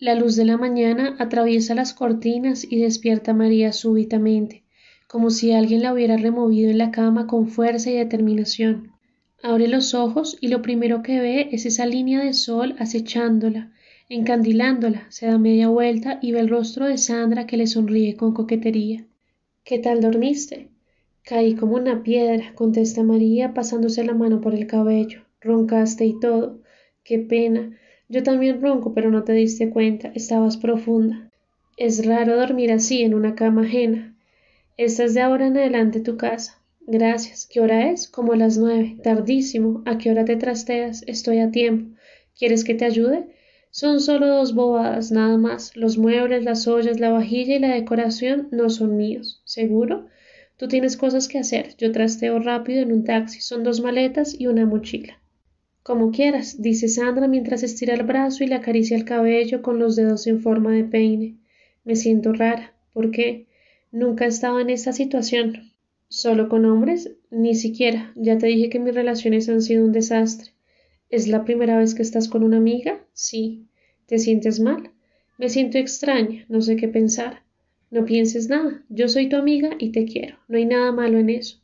La luz de la mañana atraviesa las cortinas y despierta a María súbitamente, como si alguien la hubiera removido en la cama con fuerza y determinación. Abre los ojos y lo primero que ve es esa línea de sol acechándola, encandilándola, se da media vuelta y ve el rostro de Sandra que le sonríe con coquetería. ¿Qué tal dormiste? Caí como una piedra, contesta María pasándose la mano por el cabello. Roncaste y todo. Qué pena. Yo también ronco, pero no te diste cuenta. Estabas profunda. Es raro dormir así en una cama ajena. Esta es de ahora en adelante tu casa. Gracias. ¿Qué hora es? Como las nueve. Tardísimo. ¿A qué hora te trasteas? Estoy a tiempo. ¿Quieres que te ayude? Son solo dos bobadas, nada más. Los muebles, las ollas, la vajilla y la decoración no son míos. ¿Seguro? Tú tienes cosas que hacer. Yo trasteo rápido en un taxi. Son dos maletas y una mochila. Como quieras, dice Sandra mientras estira el brazo y le acaricia el cabello con los dedos en forma de peine. Me siento rara. ¿Por qué? Nunca he estado en esta situación. ¿Solo con hombres? Ni siquiera. Ya te dije que mis relaciones han sido un desastre. ¿Es la primera vez que estás con una amiga? Sí. ¿Te sientes mal? Me siento extraña, no sé qué pensar. No pienses nada, yo soy tu amiga y te quiero. No hay nada malo en eso.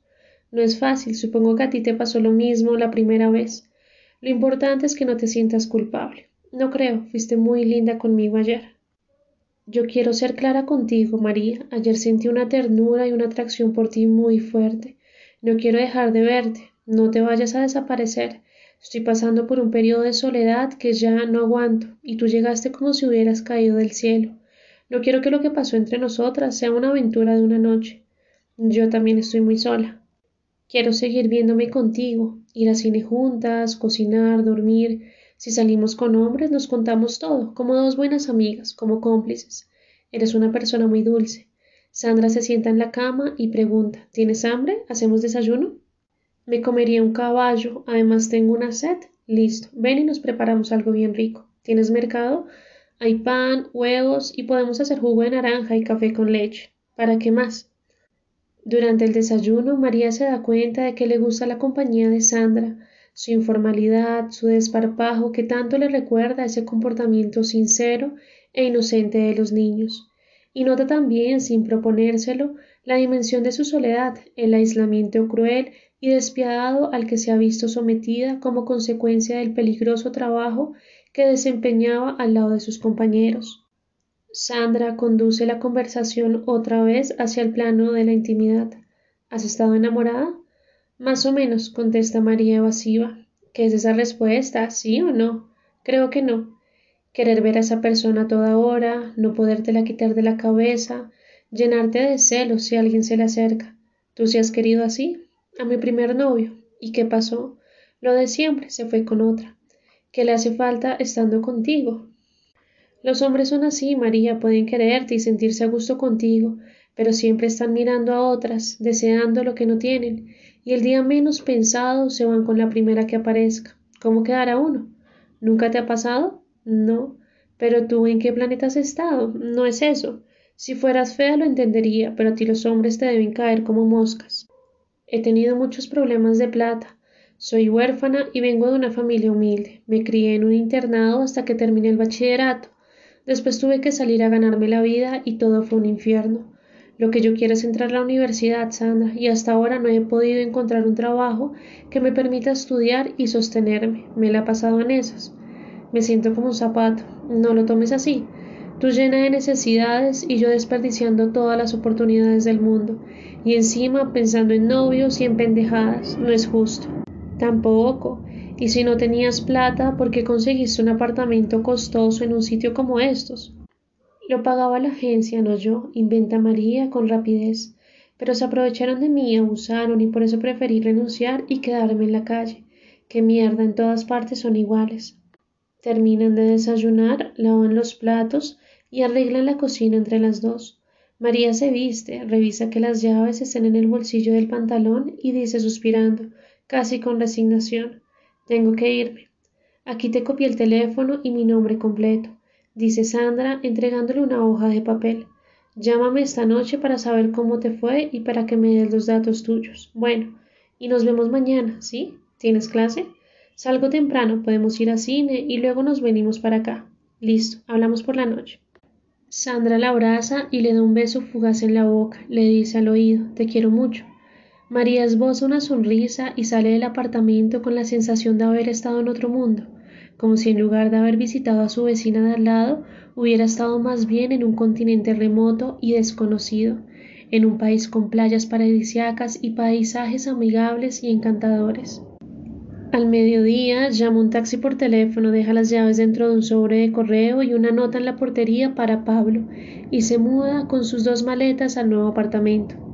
No es fácil, supongo que a ti te pasó lo mismo la primera vez. Lo importante es que no te sientas culpable. No creo, fuiste muy linda conmigo ayer. Yo quiero ser clara contigo, María. Ayer sentí una ternura y una atracción por ti muy fuerte. No quiero dejar de verte. No te vayas a desaparecer. Estoy pasando por un periodo de soledad que ya no aguanto, y tú llegaste como si hubieras caído del cielo. No quiero que lo que pasó entre nosotras sea una aventura de una noche. Yo también estoy muy sola. Quiero seguir viéndome contigo, ir a cine juntas, cocinar, dormir. Si salimos con hombres, nos contamos todo, como dos buenas amigas, como cómplices. Eres una persona muy dulce. Sandra se sienta en la cama y pregunta ¿Tienes hambre? ¿Hacemos desayuno? Me comería un caballo, además tengo una sed. Listo, ven y nos preparamos algo bien rico. ¿Tienes mercado? Hay pan, huevos y podemos hacer jugo de naranja y café con leche. ¿Para qué más? Durante el desayuno, María se da cuenta de que le gusta la compañía de Sandra, su informalidad, su desparpajo que tanto le recuerda ese comportamiento sincero e inocente de los niños. Y nota también, sin proponérselo, la dimensión de su soledad, el aislamiento cruel y despiadado al que se ha visto sometida como consecuencia del peligroso trabajo que desempeñaba al lado de sus compañeros. Sandra conduce la conversación otra vez hacia el plano de la intimidad. ¿Has estado enamorada? Más o menos, contesta María evasiva. ¿Qué es esa respuesta? ¿Sí o no? Creo que no. Querer ver a esa persona toda hora, no podértela quitar de la cabeza, llenarte de celos si alguien se le acerca. ¿Tú sí has querido así? a mi primer novio. ¿Y qué pasó? Lo de siempre, se fue con otra. ¿Qué le hace falta estando contigo? Los hombres son así, María, pueden quererte y sentirse a gusto contigo, pero siempre están mirando a otras, deseando lo que no tienen, y el día menos pensado se van con la primera que aparezca. ¿Cómo quedará uno? ¿Nunca te ha pasado? No. Pero tú en qué planeta has estado? No es eso. Si fueras fea lo entendería, pero a ti los hombres te deben caer como moscas. He tenido muchos problemas de plata. Soy huérfana y vengo de una familia humilde. Me crié en un internado hasta que terminé el bachillerato. Después tuve que salir a ganarme la vida y todo fue un infierno. Lo que yo quiero es entrar a la universidad, Sandra, y hasta ahora no he podido encontrar un trabajo que me permita estudiar y sostenerme. Me la he pasado en esas. Me siento como un zapato. No lo tomes así. Tú llena de necesidades y yo desperdiciando todas las oportunidades del mundo. Y encima pensando en novios y en pendejadas. No es justo. Tampoco. Y si no tenías plata, ¿por qué conseguiste un apartamento costoso en un sitio como estos? Lo pagaba la agencia, no yo, inventa María con rapidez. Pero se aprovecharon de mí, abusaron y por eso preferí renunciar y quedarme en la calle. Qué mierda, en todas partes son iguales. Terminan de desayunar, lavan los platos y arreglan la cocina entre las dos. María se viste, revisa que las llaves estén en el bolsillo del pantalón y dice suspirando, casi con resignación Tengo que irme. Aquí te copié el teléfono y mi nombre completo, dice Sandra, entregándole una hoja de papel. Llámame esta noche para saber cómo te fue y para que me des los datos tuyos. Bueno, y nos vemos mañana, ¿sí? ¿Tienes clase? Salgo temprano, podemos ir al cine y luego nos venimos para acá. Listo, hablamos por la noche. Sandra la abraza y le da un beso fugaz en la boca. Le dice al oído, te quiero mucho. María esboza una sonrisa y sale del apartamento con la sensación de haber estado en otro mundo, como si en lugar de haber visitado a su vecina de al lado, hubiera estado más bien en un continente remoto y desconocido, en un país con playas paradisiacas y paisajes amigables y encantadores. Al mediodía llama un taxi por teléfono, deja las llaves dentro de un sobre de correo y una nota en la portería para Pablo y se muda con sus dos maletas al nuevo apartamento.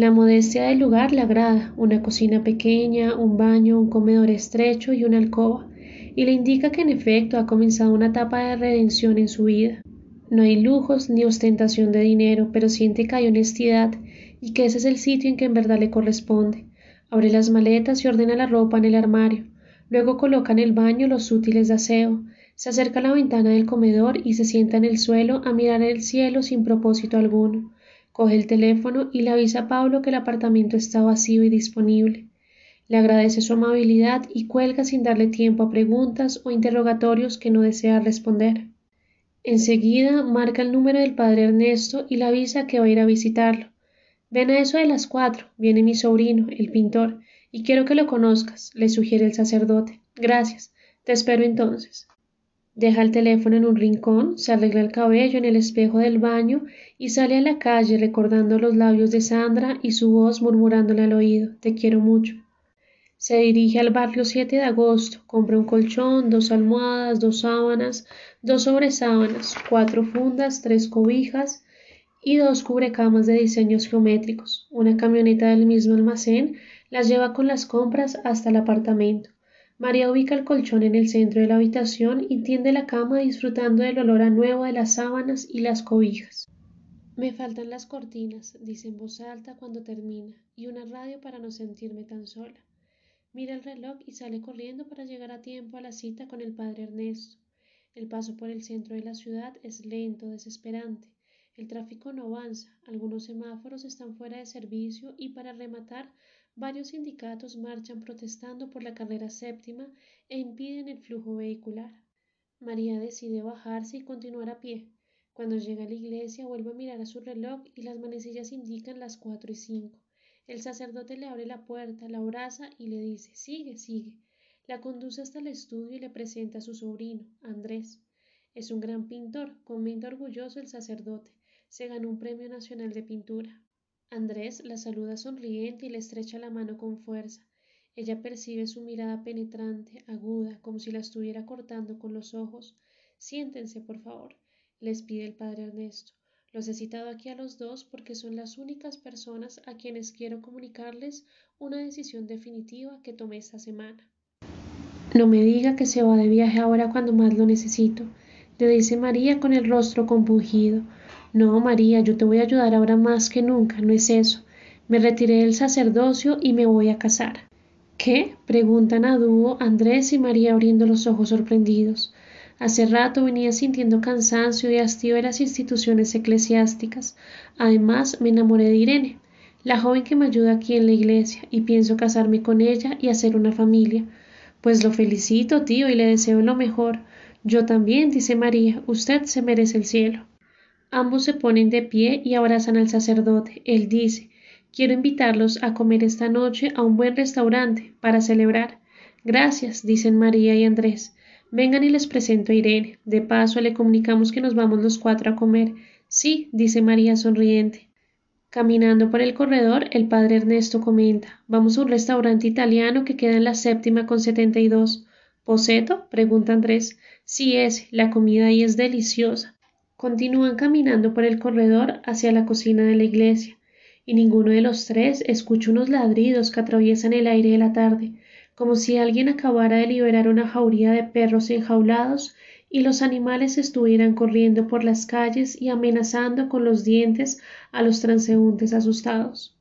La modestia del lugar le agrada, una cocina pequeña, un baño, un comedor estrecho y una alcoba, y le indica que en efecto ha comenzado una etapa de redención en su vida. No hay lujos ni ostentación de dinero, pero siente que hay honestidad y que ese es el sitio en que en verdad le corresponde. Abre las maletas y ordena la ropa en el armario. Luego coloca en el baño los útiles de aseo. Se acerca a la ventana del comedor y se sienta en el suelo a mirar el cielo sin propósito alguno. Coge el teléfono y le avisa a Pablo que el apartamento está vacío y disponible. Le agradece su amabilidad y cuelga sin darle tiempo a preguntas o interrogatorios que no desea responder. Enseguida marca el número del padre Ernesto y le avisa que va a ir a visitarlo. Ven a eso de las cuatro, viene mi sobrino, el pintor, y quiero que lo conozcas, le sugiere el sacerdote. Gracias. Te espero entonces. Deja el teléfono en un rincón, se arregla el cabello en el espejo del baño y sale a la calle recordando los labios de Sandra y su voz murmurándole al oído Te quiero mucho. Se dirige al barrio 7 de agosto, compra un colchón, dos almohadas, dos sábanas, dos sobresábanas, cuatro fundas, tres cobijas y dos cubrecamas de diseños geométricos. Una camioneta del mismo almacén las lleva con las compras hasta el apartamento. María ubica el colchón en el centro de la habitación y tiende la cama disfrutando del olor a nuevo de las sábanas y las cobijas. Me faltan las cortinas, dice en voz alta cuando termina, y una radio para no sentirme tan sola. Mira el reloj y sale corriendo para llegar a tiempo a la cita con el padre Ernesto. El paso por el centro de la ciudad es lento, desesperante. El tráfico no avanza, algunos semáforos están fuera de servicio y para rematar Varios sindicatos marchan protestando por la carrera séptima e impiden el flujo vehicular. María decide bajarse y continuar a pie. Cuando llega a la iglesia vuelve a mirar a su reloj y las manecillas indican las cuatro y cinco. El sacerdote le abre la puerta, la abraza y le dice Sigue, sigue. La conduce hasta el estudio y le presenta a su sobrino, Andrés. Es un gran pintor, comenta orgulloso el sacerdote. Se ganó un premio nacional de pintura. Andrés la saluda sonriente y le estrecha la mano con fuerza. Ella percibe su mirada penetrante, aguda, como si la estuviera cortando con los ojos. Siéntense, por favor, les pide el padre Ernesto. Los he citado aquí a los dos porque son las únicas personas a quienes quiero comunicarles una decisión definitiva que tomé esta semana. No me diga que se va de viaje ahora cuando más lo necesito, le dice María con el rostro compungido. No, María, yo te voy a ayudar ahora más que nunca, no es eso. Me retiré del sacerdocio y me voy a casar. ¿Qué? preguntan a dúo Andrés y María abriendo los ojos sorprendidos. Hace rato venía sintiendo cansancio y hastío de las instituciones eclesiásticas. Además, me enamoré de Irene, la joven que me ayuda aquí en la iglesia, y pienso casarme con ella y hacer una familia. Pues lo felicito, tío, y le deseo lo mejor. Yo también, dice María, usted se merece el cielo. Ambos se ponen de pie y abrazan al sacerdote. Él dice Quiero invitarlos a comer esta noche a un buen restaurante para celebrar. Gracias, dicen María y Andrés. Vengan y les presento a Irene. De paso le comunicamos que nos vamos los cuatro a comer. Sí, dice María sonriente. Caminando por el corredor, el padre Ernesto comenta Vamos a un restaurante italiano que queda en la séptima con setenta y dos. ¿Poseto? pregunta Andrés. Sí es, la comida ahí es deliciosa. Continúan caminando por el corredor hacia la cocina de la iglesia, y ninguno de los tres escucha unos ladridos que atraviesan el aire de la tarde, como si alguien acabara de liberar una jauría de perros enjaulados y los animales estuvieran corriendo por las calles y amenazando con los dientes a los transeúntes asustados.